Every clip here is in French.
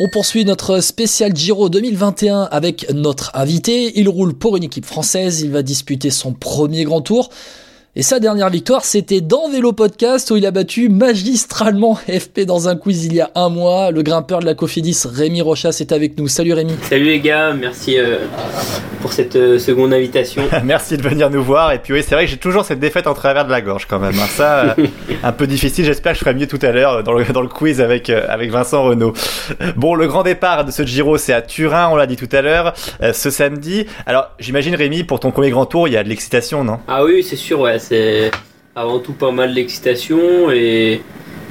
On poursuit notre spécial Giro 2021 avec notre invité. Il roule pour une équipe française, il va disputer son premier grand tour. Et sa dernière victoire, c'était dans Vélo Podcast où il a battu magistralement FP dans un quiz il y a un mois. Le grimpeur de la Cofidis, Rémi Rochas, est avec nous. Salut Rémi. Salut les gars, merci euh, pour cette euh, seconde invitation. Merci de venir nous voir. Et puis oui, c'est vrai que j'ai toujours cette défaite en travers de la gorge quand même. hein. Ça, euh, un peu difficile. J'espère que je ferai mieux tout à l'heure dans le, dans le quiz avec, avec Vincent Renault. Bon, le grand départ de ce Giro, c'est à Turin, on l'a dit tout à l'heure, ce samedi. Alors, j'imagine Rémi, pour ton premier grand tour, il y a de l'excitation, non? Ah oui, c'est sûr, ouais, c'est avant tout pas mal d'excitation et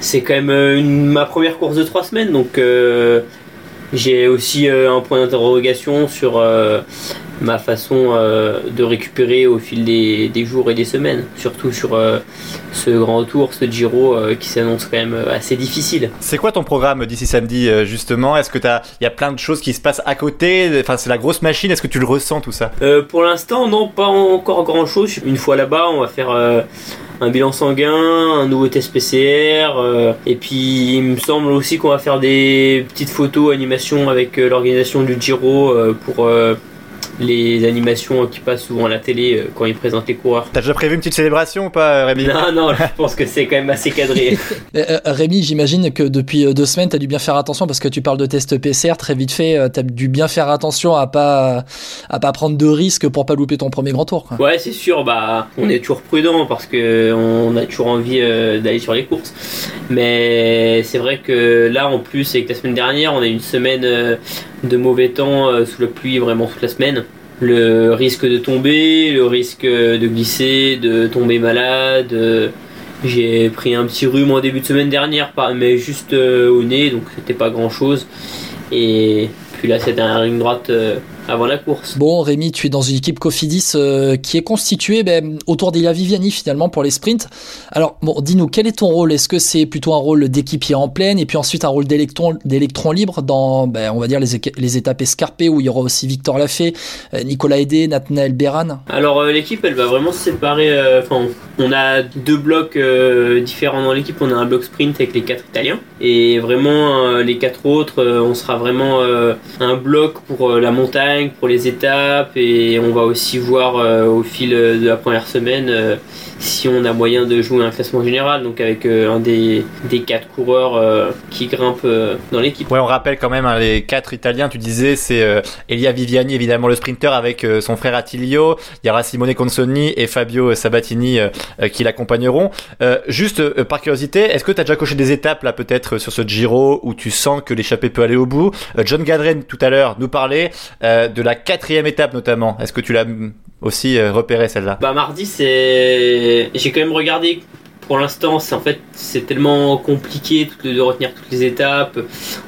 c'est quand même euh, ma première course de trois semaines donc euh, j'ai aussi euh, un point d'interrogation sur ma façon euh, de récupérer au fil des, des jours et des semaines, surtout sur euh, ce grand tour, ce Giro euh, qui s'annonce quand même assez difficile. C'est quoi ton programme d'ici samedi, justement? Est-ce que t'as, il y a plein de choses qui se passent à côté? Enfin, c'est la grosse machine. Est-ce que tu le ressens tout ça? Pour l'instant, non, pas encore grand chose. Une fois là-bas, on va faire un bilan sanguin, un nouveau test PCR, euh, et puis il me semble aussi qu'on va faire des petites photos, animations avec euh, l'organisation du Giro euh, pour les animations qui passent souvent à la télé euh, quand ils présentent les coureurs. T'as déjà prévu une petite célébration ou pas, Rémi Non, non, je pense que c'est quand même assez cadré. Euh, euh, Rémi, j'imagine que depuis deux semaines, tu as dû bien faire attention parce que tu parles de test PCR très vite fait. tu as dû bien faire attention à pas à pas prendre de risques pour pas louper ton premier grand tour. Quoi. Ouais, c'est sûr, bah, on est toujours prudent parce que on a toujours envie euh, d'aller sur les courses. Mais c'est vrai que là, en plus, avec la semaine dernière, on a eu une semaine euh, de mauvais temps euh, sous la pluie vraiment toute la semaine. Le risque de tomber, le risque de glisser, de tomber malade. euh, J'ai pris un petit rhume en début de semaine dernière, mais juste euh, au nez, donc c'était pas grand chose. Et puis là, c'était un ligne droite avant la course. Bon, Rémi, tu es dans une équipe Cofidis euh, qui est constituée ben, autour d'Elia Viviani finalement pour les sprints. Alors, bon, dis-nous, quel est ton rôle? Est-ce que c'est plutôt un rôle d'équipier en pleine et puis ensuite un rôle d'électron, d'électron libre dans, ben, on va dire, les, les étapes escarpées où il y aura aussi Victor Lafay, euh, Nicolas Hédé, Nathanaël Béran? Alors euh, l'équipe elle va vraiment se séparer, euh, enfin on a deux blocs différents dans l'équipe, on a un bloc sprint avec les quatre italiens et vraiment les quatre autres on sera vraiment un bloc pour la montagne, pour les étapes et on va aussi voir euh, au fil euh, de la première semaine euh, si on a moyen de jouer un classement général donc avec un des, des quatre coureurs qui grimpent dans l'équipe. Ouais, on rappelle quand même hein, les quatre Italiens. Tu disais, c'est Elia Viviani, évidemment le sprinter avec son frère Attilio. Il y aura Simone Consoni et Fabio Sabatini qui l'accompagneront. Juste par curiosité, est-ce que tu as déjà coché des étapes là peut-être sur ce Giro où tu sens que l'échappée peut aller au bout? John Gadren tout à l'heure nous parlait de la quatrième étape notamment. Est-ce que tu l'as aussi euh, repéré celle-là? Bah mardi c'est j'ai quand même regardé pour l'instant c'est en fait c'est tellement compliqué de, retenir toutes les étapes.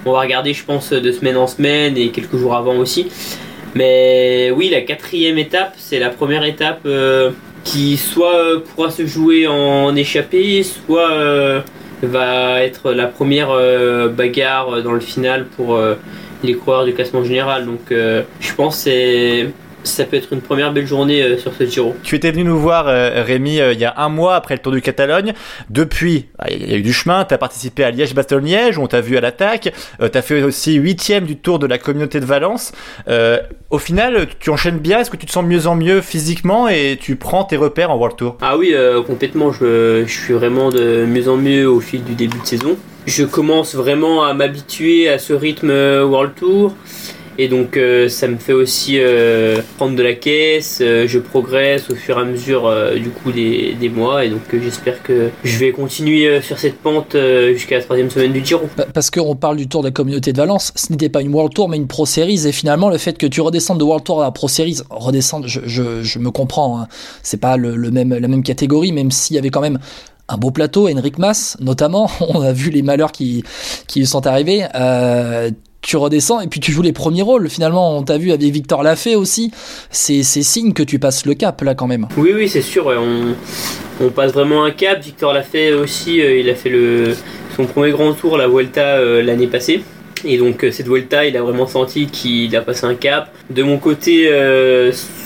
On va regarder je pense de semaine en semaine et quelques jours avant aussi. Mais oui la quatrième étape c'est la première étape euh, qui soit euh, pourra se jouer en échappée soit va être la première bagarre dans le final pour les coureurs du classement général. Donc euh, je pense c'est ça peut être une première belle journée euh, sur ce Giro. Tu étais venu nous voir, euh, Rémi, euh, il y a un mois après le Tour du Catalogne. Depuis, ah, il y a eu du chemin. Tu as participé à Liège-Bastogne-Liège, où on t'a vu à l'attaque. Tu as fait aussi huitième du Tour de la communauté de Valence. Au final, tu enchaînes bien. Est-ce que tu te sens mieux en mieux physiquement et tu prends tes repères en World Tour? Ah oui, euh, complètement. Je, je suis vraiment de mieux en mieux au fil du début de saison. Je commence vraiment à m'habituer à ce rythme World Tour. Et donc euh, ça me fait aussi euh, prendre de la caisse, euh, je progresse au fur et à mesure euh, du coup des, des mois et donc euh, j'espère que je vais continuer euh, sur cette pente jusqu'à la troisième semaine du Giro. Pa- Parce qu'on parle du Tour de la communauté de Valence, ce n'était pas une World Tour mais une Pro Series et finalement le fait que tu redescendes de World Tour à Pro Series, redescendre, je, je, je me comprends, hein. c'est pas le, le même, la même catégorie même s'il y avait quand même un beau plateau, Henrik Mas notamment, on a vu les malheurs qui, qui sont arrivés. Euh, tu redescends et puis tu joues les premiers rôles. Finalement, on t'a vu avec Victor Lafay aussi. C'est signe que tu passes le cap là quand même. Oui, oui, c'est sûr. on, passe vraiment un cap. Victor Lafay aussi, euh, il a fait le, son premier grand tour, la Vuelta, euh, l'année passée. Et donc cette Vuelta, il a vraiment senti qu'il a passé un cap. De mon côté,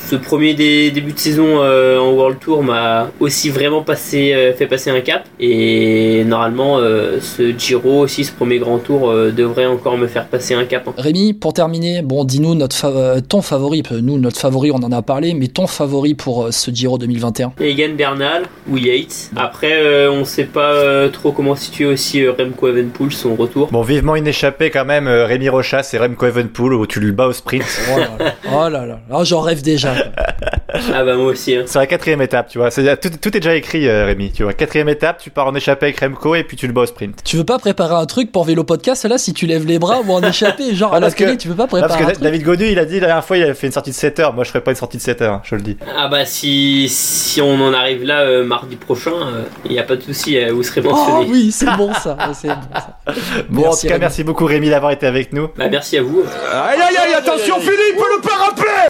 ce premier début de saison euh, en World Tour m'a aussi vraiment passé, euh, fait passer un cap. Et normalement, euh, ce Giro aussi, ce premier grand tour, devrait encore me faire passer un cap. Rémi, pour terminer, bon, dis-nous notre ton favori. Nous, notre favori, on en a parlé, mais ton favori pour ce Giro 2021 Egan Bernal ou Yates. Après, on sait pas trop comment situer aussi Remco Evenpool, son retour. Bon, vivement une échappée quand même, Rémi Rochas et Remco Evenpool où tu le bats au sprint. oh là là, oh là, là. Oh, j'en rêve déjà ah bah moi aussi. Hein. C'est la quatrième étape, tu vois. tout, est déjà écrit, euh, Rémi. Tu vois, quatrième étape, tu pars en échappée avec Remco et puis tu le bats au sprint. Tu veux pas préparer un truc pour vélo podcast là si tu lèves les bras ou en échappée genre ah, à la télé, tu veux pas préparer parce que un truc? David Godu, il a dit la dernière fois, il a fait une sortie de 7 heures. Moi, je ferais pas une sortie de 7 heures, je le dis. Ah bah si si on en arrive là euh, mardi prochain, il euh, y a pas de souci, vous serez mentionné. Oh oui, c'est bon ça. C'est bon, ça. bon en tout cas, merci beaucoup Rémi d'avoir été avec nous. Bah merci à vous. Aïe aïe aïe, attention Philippe, le parapet